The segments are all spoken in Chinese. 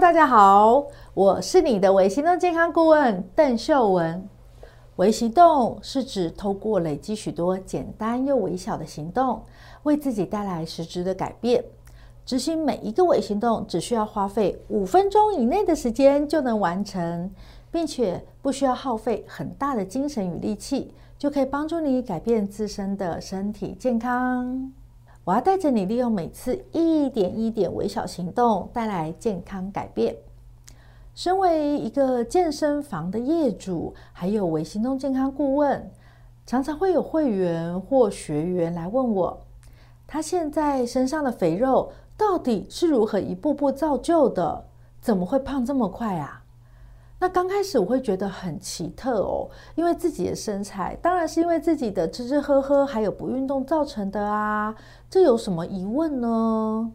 大家好，我是你的微行动健康顾问邓秀文。微行动是指透过累积许多简单又微小的行动，为自己带来实质的改变。执行每一个微行动只需要花费五分钟以内的时间就能完成，并且不需要耗费很大的精神与力气，就可以帮助你改变自身的身体健康。我要带着你，利用每次一点一点微小行动，带来健康改变。身为一个健身房的业主，还有微行动健康顾问，常常会有会员或学员来问我，他现在身上的肥肉到底是如何一步步造就的？怎么会胖这么快啊？那刚开始我会觉得很奇特哦，因为自己的身材当然是因为自己的吃吃喝喝还有不运动造成的啊，这有什么疑问呢？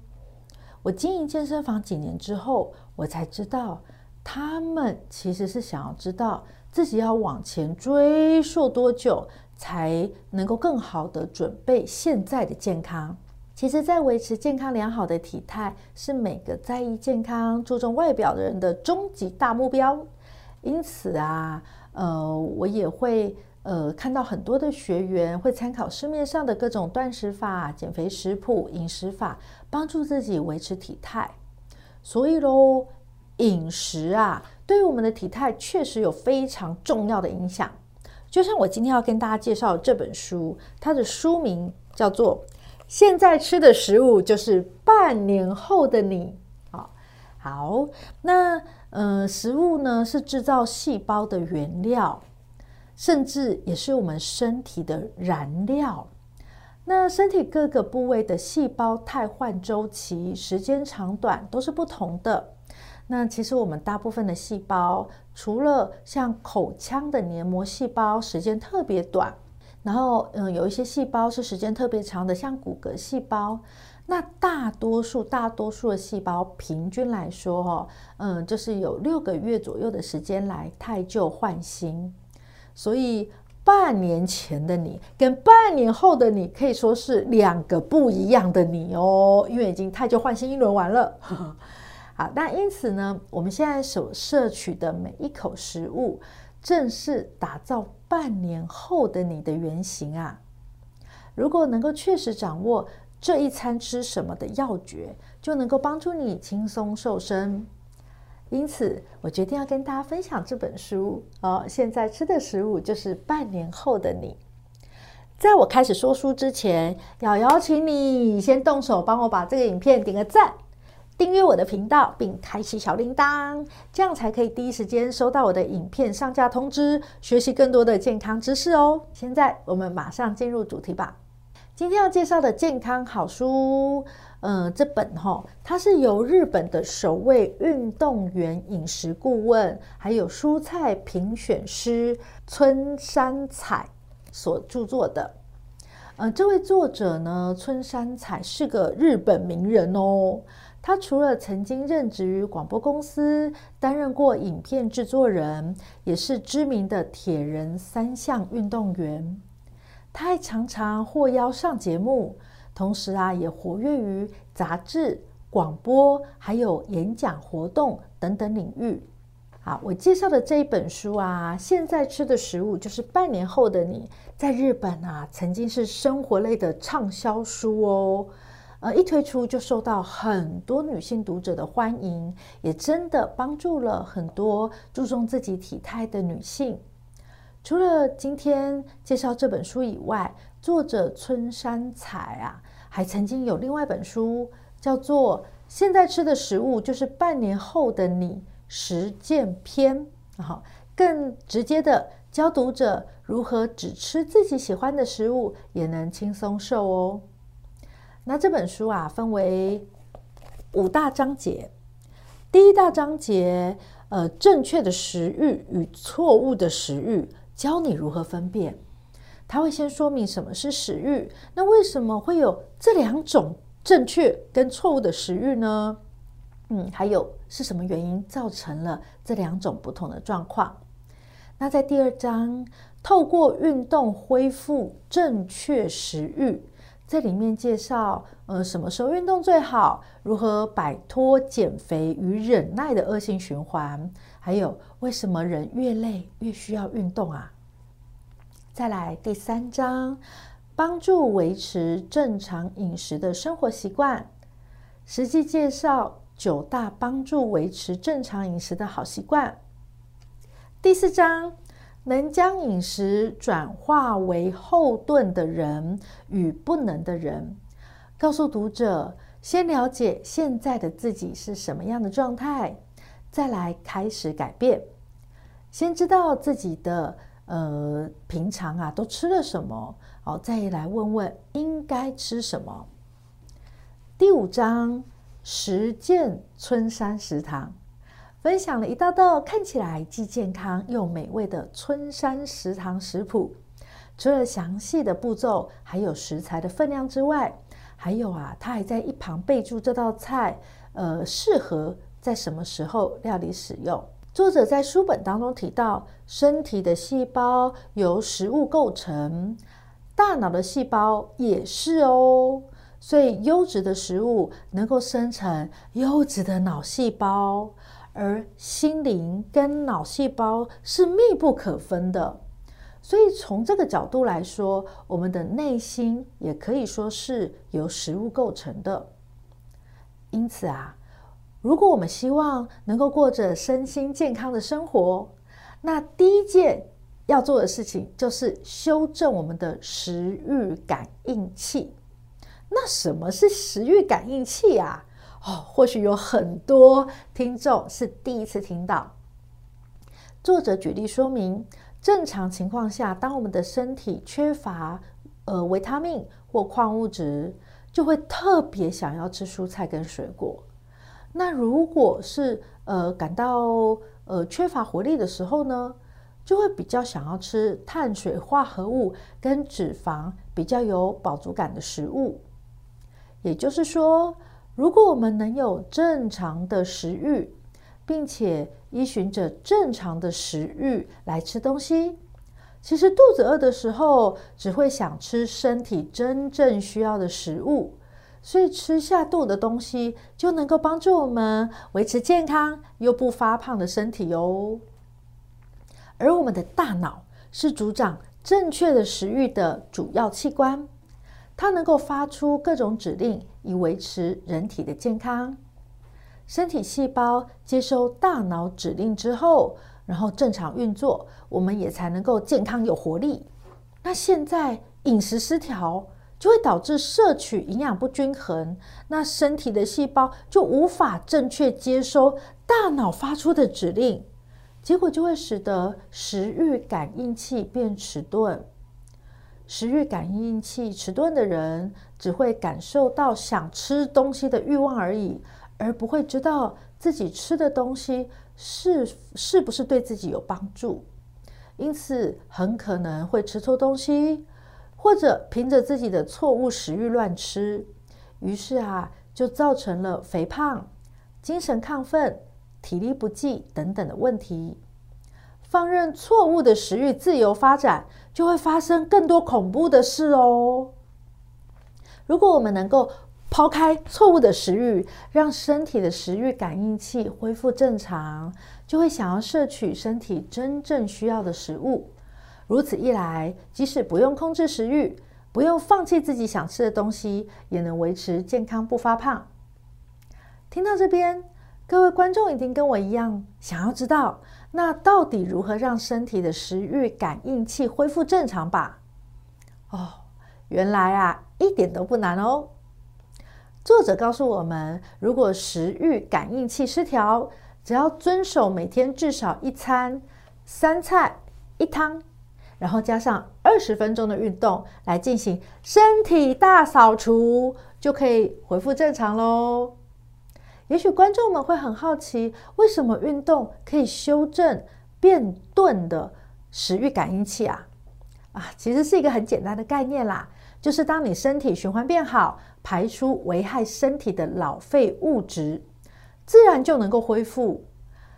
我经营健身房几年之后，我才知道他们其实是想要知道自己要往前追溯多久才能够更好的准备现在的健康。其实，在维持健康良好的体态，是每个在意健康、注重外表的人的终极大目标。因此啊，呃，我也会呃看到很多的学员会参考市面上的各种断食法、减肥食谱、饮食法，帮助自己维持体态。所以喽，饮食啊，对于我们的体态确实有非常重要的影响。就像我今天要跟大家介绍这本书，它的书名叫做。现在吃的食物就是半年后的你。好，好，那呃，食物呢是制造细胞的原料，甚至也是我们身体的燃料。那身体各个部位的细胞汰换周期时间长短都是不同的。那其实我们大部分的细胞，除了像口腔的黏膜细胞，时间特别短。然后，嗯，有一些细胞是时间特别长的，像骨骼细胞。那大多数、大多数的细胞，平均来说，哦，嗯，就是有六个月左右的时间来汰旧换新。所以，半年前的你跟半年后的你，可以说是两个不一样的你哦，因为已经汰旧换新一轮完了。好，那因此呢，我们现在所摄取的每一口食物，正是打造半年后的你的原型啊！如果能够确实掌握这一餐吃什么的要诀，就能够帮助你轻松瘦身。因此，我决定要跟大家分享这本书哦。现在吃的食物就是半年后的你。在我开始说书之前，要邀请你先动手帮我把这个影片点个赞。订阅我的频道，并开启小铃铛，这样才可以第一时间收到我的影片上架通知，学习更多的健康知识哦。现在我们马上进入主题吧。今天要介绍的健康好书，嗯、这本哈、哦，它是由日本的首位运动员饮食顾问，还有蔬菜评选师村山彩所著作的。呃，这位作者呢，村山彩是个日本名人哦。他除了曾经任职于广播公司，担任过影片制作人，也是知名的铁人三项运动员。他还常常获邀上节目，同时啊，也活跃于杂志、广播，还有演讲活动等等领域。好，我介绍的这一本书啊，现在吃的食物就是半年后的你，在日本啊，曾经是生活类的畅销书哦。呃，一推出就受到很多女性读者的欢迎，也真的帮助了很多注重自己体态的女性。除了今天介绍这本书以外，作者村山彩啊，还曾经有另外一本书，叫做《现在吃的食物就是半年后的你实践篇》，好，更直接的教读者如何只吃自己喜欢的食物，也能轻松瘦哦。那这本书啊，分为五大章节。第一大章节，呃，正确的食欲与错误的食欲，教你如何分辨。他会先说明什么是食欲，那为什么会有这两种正确跟错误的食欲呢？嗯，还有是什么原因造成了这两种不同的状况？那在第二章，透过运动恢复正确食欲。在里面介绍，呃，什么时候运动最好，如何摆脱减肥与忍耐的恶性循环，还有为什么人越累越需要运动啊？再来第三章，帮助维持正常饮食的生活习惯，实际介绍九大帮助维持正常饮食的好习惯。第四章。能将饮食转化为后盾的人与不能的人，告诉读者：先了解现在的自己是什么样的状态，再来开始改变。先知道自己的呃平常啊都吃了什么，好，再来问问应该吃什么。第五章，实践春山食堂。分享了一道道看起来既健康又美味的春山食堂食谱。除了详细的步骤，还有食材的分量之外，还有啊，他还在一旁备注这道菜，呃，适合在什么时候料理使用。作者在书本当中提到，身体的细胞由食物构成，大脑的细胞也是哦。所以，优质的食物能够生成优质的脑细胞。而心灵跟脑细胞是密不可分的，所以从这个角度来说，我们的内心也可以说是由食物构成的。因此啊，如果我们希望能够过着身心健康的生活，那第一件要做的事情就是修正我们的食欲感应器。那什么是食欲感应器啊？哦，或许有很多听众是第一次听到。作者举例说明，正常情况下，当我们的身体缺乏呃维他命或矿物质，就会特别想要吃蔬菜跟水果。那如果是呃感到呃缺乏活力的时候呢，就会比较想要吃碳水化合物跟脂肪比较有饱足感的食物。也就是说，如果我们能有正常的食欲，并且依循着正常的食欲来吃东西，其实肚子饿的时候只会想吃身体真正需要的食物，所以吃下肚的东西就能够帮助我们维持健康又不发胖的身体哟。而我们的大脑是主掌正确的食欲的主要器官。它能够发出各种指令，以维持人体的健康。身体细胞接收大脑指令之后，然后正常运作，我们也才能够健康有活力。那现在饮食失调，就会导致摄取营养不均衡，那身体的细胞就无法正确接收大脑发出的指令，结果就会使得食欲感应器变迟钝。食欲感应器迟钝的人，只会感受到想吃东西的欲望而已，而不会知道自己吃的东西是是不是对自己有帮助，因此很可能会吃错东西，或者凭着自己的错误食欲乱吃，于是啊，就造成了肥胖、精神亢奋、体力不济等等的问题。放任错误的食欲自由发展，就会发生更多恐怖的事哦。如果我们能够抛开错误的食欲，让身体的食欲感应器恢复正常，就会想要摄取身体真正需要的食物。如此一来，即使不用控制食欲，不用放弃自己想吃的东西，也能维持健康不发胖。听到这边，各位观众一定跟我一样，想要知道。那到底如何让身体的食欲感应器恢复正常吧？哦，原来啊，一点都不难哦。作者告诉我们，如果食欲感应器失调，只要遵守每天至少一餐三菜一汤，然后加上二十分钟的运动来进行身体大扫除，就可以恢复正常喽。也许观众们会很好奇，为什么运动可以修正变钝的食欲感应器啊？啊，其实是一个很简单的概念啦，就是当你身体循环变好，排出危害身体的老废物质，自然就能够恢复。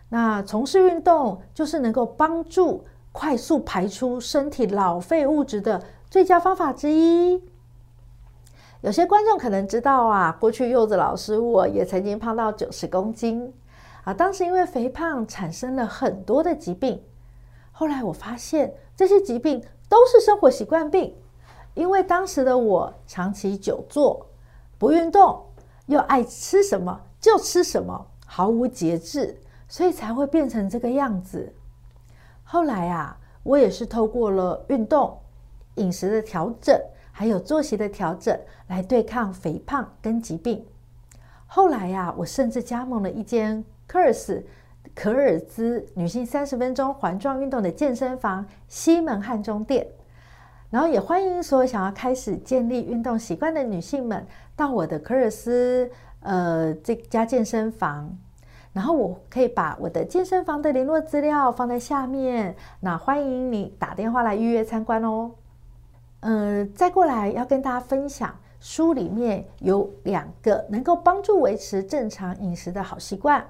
那从事运动就是能够帮助快速排出身体老废物质的最佳方法之一。有些观众可能知道啊，过去柚子老师我也曾经胖到九十公斤啊，当时因为肥胖产生了很多的疾病。后来我发现这些疾病都是生活习惯病，因为当时的我长期久坐、不运动，又爱吃什么就吃什么，毫无节制，所以才会变成这个样子。后来啊，我也是透过了运动、饮食的调整，还有作息的调整，来对抗肥胖跟疾病。后来呀、我甚至加盟了一间 Kers 可尔兹女性三十分钟环状运动的健身房西门汉中店，然后也欢迎所有想要开始建立运动习惯的女性们到我的科尔斯呃这家健身房。然后我可以把我的健身房的联络资料放在下面，那欢迎你打电话来预约参观哦。嗯、呃，再过来要跟大家分享，书里面有两个能够帮助维持正常饮食的好习惯。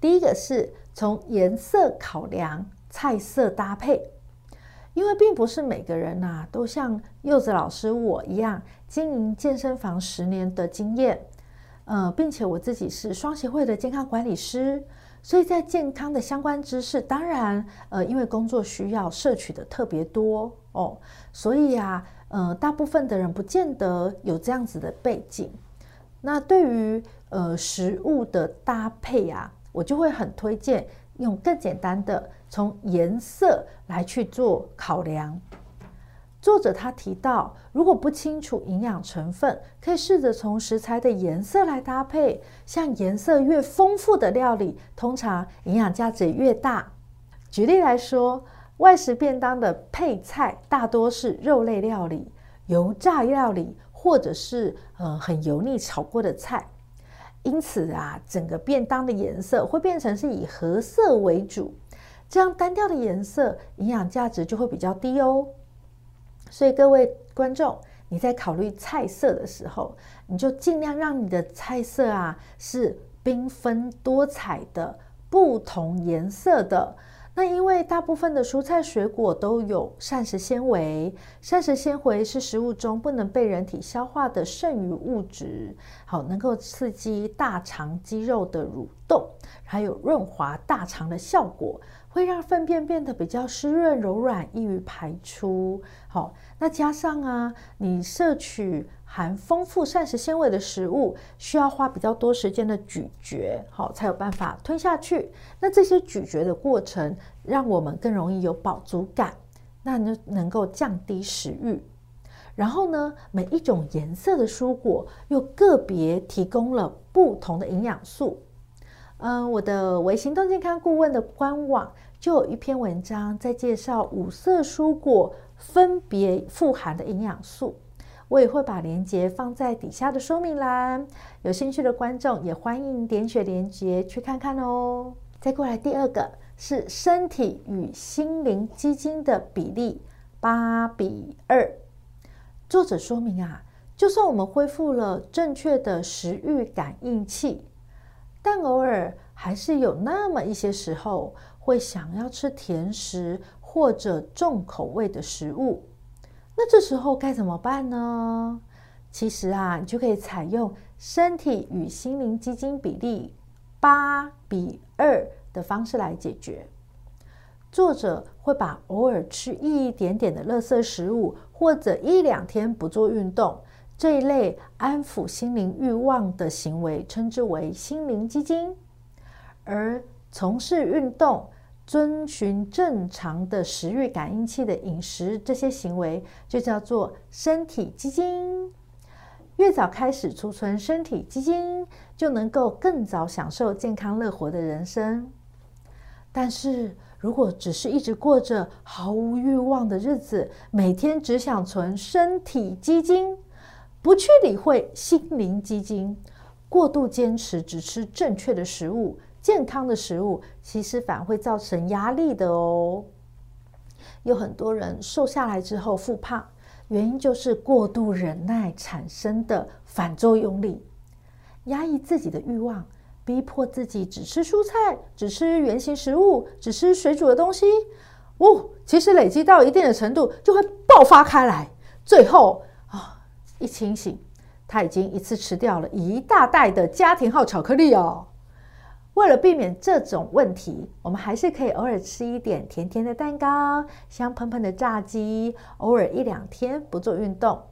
第一个是从颜色考量菜色搭配，因为并不是每个人呐、都像柚子老师我一样经营健身房十年的经验。呃，并且我自己是双协会的健康管理师，所以在健康的相关知识，当然，呃，因为工作需要摄取的特别多哦，所以呀，呃，大部分的人不见得有这样子的背景。那对于呃食物的搭配啊，我就会很推荐用更简单的从颜色来去做考量。作者他提到，如果不清楚营养成分，可以试着从食材的颜色来搭配。像颜色越丰富的料理，通常营养价值越大。举例来说，外食便当的配菜大多是肉类料理、油炸料理，或者是呃很油腻炒过的菜。因此啊，整个便当的颜色会变成是以褐色为主。这样单调的颜色，营养价值就会比较低哦。所以各位观众，你在考虑菜色的时候，你就尽量让你的菜色啊是缤纷多彩的、不同颜色的。那因为大部分的蔬菜水果都有膳食纤维，膳食纤维是食物中不能被人体消化的剩余物质，好，能够刺激大肠肌肉的蠕动，还有润滑大肠的效果。会让粪便变得比较湿润柔软，易于排出。好，那加上啊，你摄取含丰富膳食纤维的食物，需要花比较多时间的咀嚼，好，才有办法吞下去。那这些咀嚼的过程，让我们更容易有饱足感，那就能够降低食欲。然后呢，每一种颜色的蔬果又个别提供了不同的营养素。嗯，我的微行动健康顾问的官网就有一篇文章在介绍五色蔬果分别富含的营养素，我也会把链接放在底下的说明栏，有兴趣的观众也欢迎点选链接去看看哦。再过来第二个是身体与心灵基金的比例八比二，作者说明啊，就算我们恢复了正确的食欲感应器。但偶尔还是有那么一些时候会想要吃甜食或者重口味的食物，那这时候该怎么办呢？其实啊，你就可以采用身体与心灵基金比例八比二的方式来解决。作者会把偶尔吃一点点的垃圾食物，或者一两天不做运动。这一类安抚心灵欲望的行为，称之为心灵基金；而从事运动、遵循正常的食欲感应器的饮食，这些行为就叫做身体基金。越早开始储存身体基金，就能够更早享受健康乐活的人生。但是如果只是一直过着毫无欲望的日子，每天只想存身体基金，不去理会心灵基金，过度坚持只吃正确的食物、健康的食物，其实反而会造成压力的哦。有很多人瘦下来之后复胖，原因就是过度忍耐产生的反作用力，压抑自己的欲望，逼迫自己只吃蔬菜、只吃原型食物、只吃水煮的东西。哦，其实累积到一定的程度，就会爆发开来，最后啊。一清醒，他已经一次吃掉了一大袋的家庭号巧克力哦。为了避免这种问题，我们还是可以偶尔吃一点甜甜的蛋糕、香喷喷的炸鸡，偶尔一两天不做运动，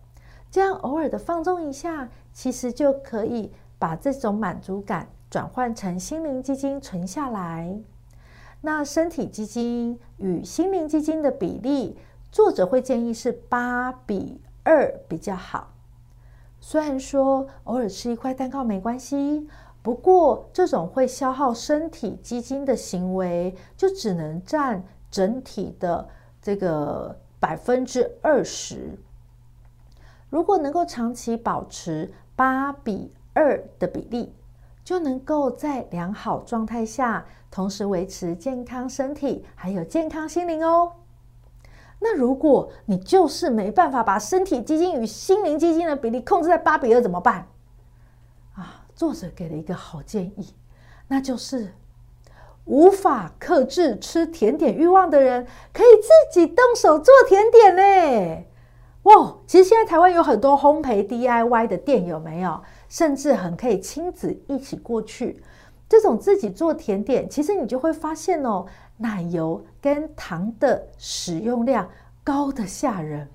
这样偶尔的放纵一下，其实就可以把这种满足感转换成心灵基金存下来。那身体基金与心灵基金的比例，作者会建议是八比二比较好。虽然说偶尔吃一块蛋糕没关系，不过这种会消耗身体基金的行为，就只能占整体的这个百分之二十。如果能够长期保持八比二的比例，就能够在良好状态下，同时维持健康身体，还有健康心灵哦。那如果你就是没办法把身体基金与心灵基金的比例控制在八比二，怎么办？作者给了一个好建议，那就是无法克制吃甜点欲望的人，可以自己动手做甜点呢。哇，其实现在台湾有很多烘焙 DIY 的店，有没有？甚至很可以亲子一起过去。这种自己做甜点，其实你就会发现哦，奶油跟糖的使用量高得吓人，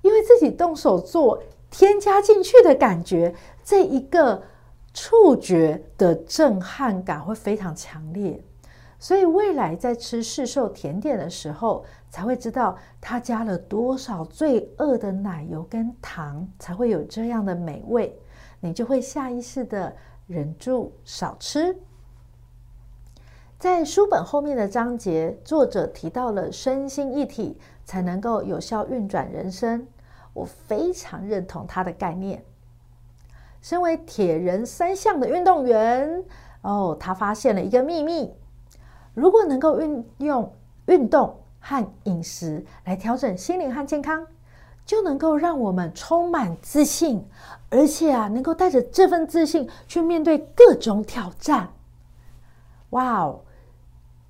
因为自己动手做，添加进去的感觉，这一个触觉的震撼感会非常强烈，所以未来在吃市售甜点的时候，才会知道它加了多少罪恶的奶油跟糖，才会有这样的美味，你就会下意识的。忍住少吃。在书本后面的章节，作者提到了身心一体才能够有效运转人生，我非常认同他的概念。身为铁人三项的运动员，哦，他发现了一个秘密：如果能够运用运动和饮食来调整心灵和健康。就能够让我们充满自信，而且啊，能够带着这份自信去面对各种挑战。哇哦！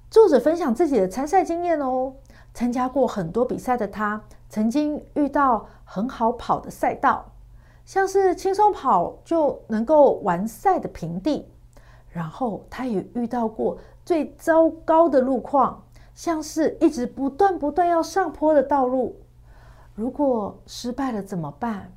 作者分享自己的参赛经验哦，参加过很多比赛的他，曾经遇到很好跑的赛道，像是轻松跑就能够完赛的平地，然后他也遇到过最糟糕的路况，像是一直不断不断要上坡的道路。如果失败了怎么办？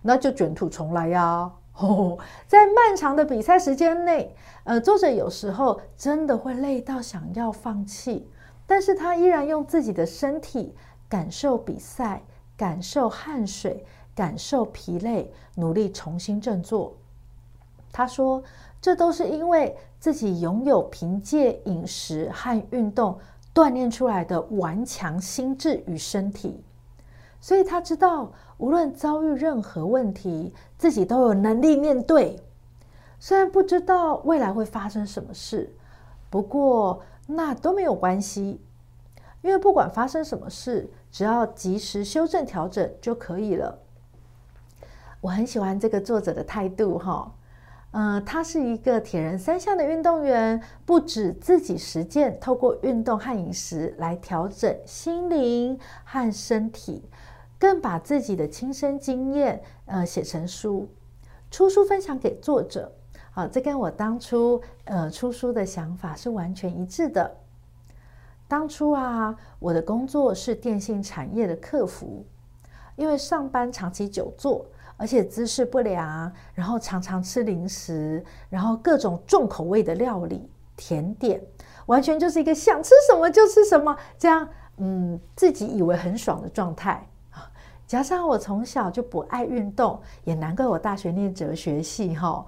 那就卷土重来呀！哦，在漫长的比赛时间内，呃，作者有时候真的会累到想要放弃，但是他依然用自己的身体感受比赛，感受汗水，感受疲累，努力重新振作。他说，这都是因为自己拥有凭借饮食和运动锻炼出来的顽强心智与身体。所以他知道，无论遭遇任何问题，自己都有能力面对。虽然不知道未来会发生什么事，不过那都没有关系，因为不管发生什么事，只要及时修正调整就可以了。我很喜欢这个作者的态度，哈，嗯，他是一个铁人三项的运动员，不止自己实践，透过运动和饮食来调整心灵和身体。更把自己的亲身经验，呃，写成书，出书分享给作者。好，这跟我当初，呃，出书的想法是完全一致的。当初啊，我的工作是电信产业的客服，因为上班长期久坐，而且姿势不良，然后常常吃零食，然后各种重口味的料理、甜点，完全就是一个想吃什么就吃什么，这样，嗯，自己以为很爽的状态。加上我从小就不爱运动，也难怪我大学念哲学系哈。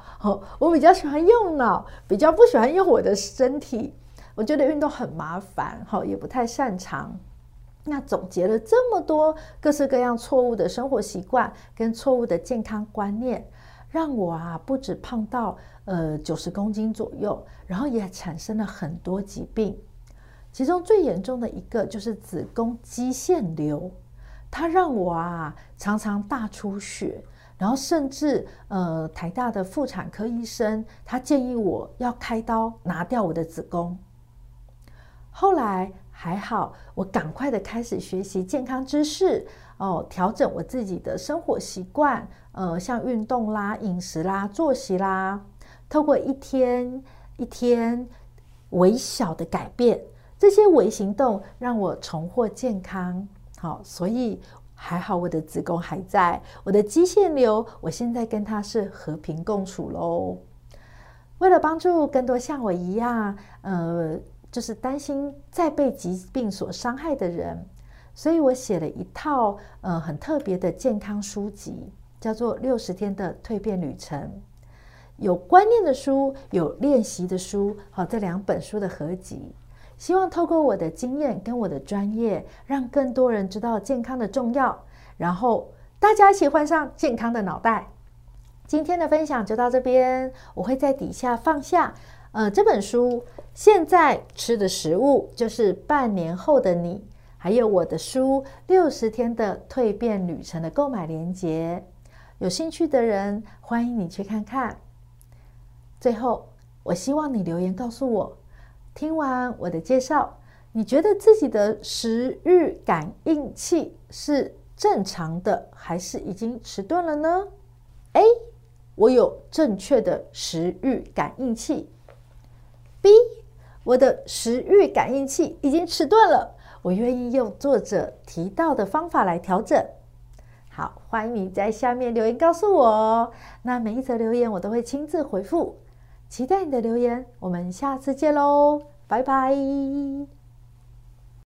我比较喜欢用脑，比较不喜欢用我的身体。我觉得运动很麻烦，哈，也不太擅长。那总结了这么多各式各样错误的生活习惯跟错误的健康观念，让我啊不止胖到呃九十公斤左右，然后也产生了很多疾病。其中最严重的一个就是子宫肌腺瘤。它让我啊常常大出血，然后甚至呃台大的妇产科医生他建议我要开刀拿掉我的子宫。后来还好，我赶快的开始学习健康知识哦，调整我自己的生活习惯，呃，像运动啦、饮食啦、作息啦，透过一天一天微小的改变，这些微行动让我重获健康。好，所以还好我的子宫还在，我的肌腺瘤，我现在跟它是和平共处喽。为了帮助更多像我一样，呃，就是担心再被疾病所伤害的人。所以我写了一套呃很特别的健康书籍，叫做《六十天的蜕变旅程》，有观念的书，有练习的书，好，这两本书的合集。希望透过我的经验跟我的专业，让更多人知道健康的重要，然后大家一起换上健康的脑袋。今天的分享就到这边，我会在底下放下呃这本书现在吃的食物，就是半年后的你。还有我的书《六十天的蜕变旅程》的购买链接，有兴趣的人欢迎你去看看。最后，我希望你留言告诉我，听完我的介绍，你觉得自己的食欲感应器是正常的，还是已经迟钝了呢？A，我有正确的食欲感应器。B，我的食欲感应器已经迟钝了。我愿意用作者提到的方法来调整。好，欢迎你在下面留言告诉我哦。那每一则留言我都会亲自回复，期待你的留言。我们下次见喽，拜拜。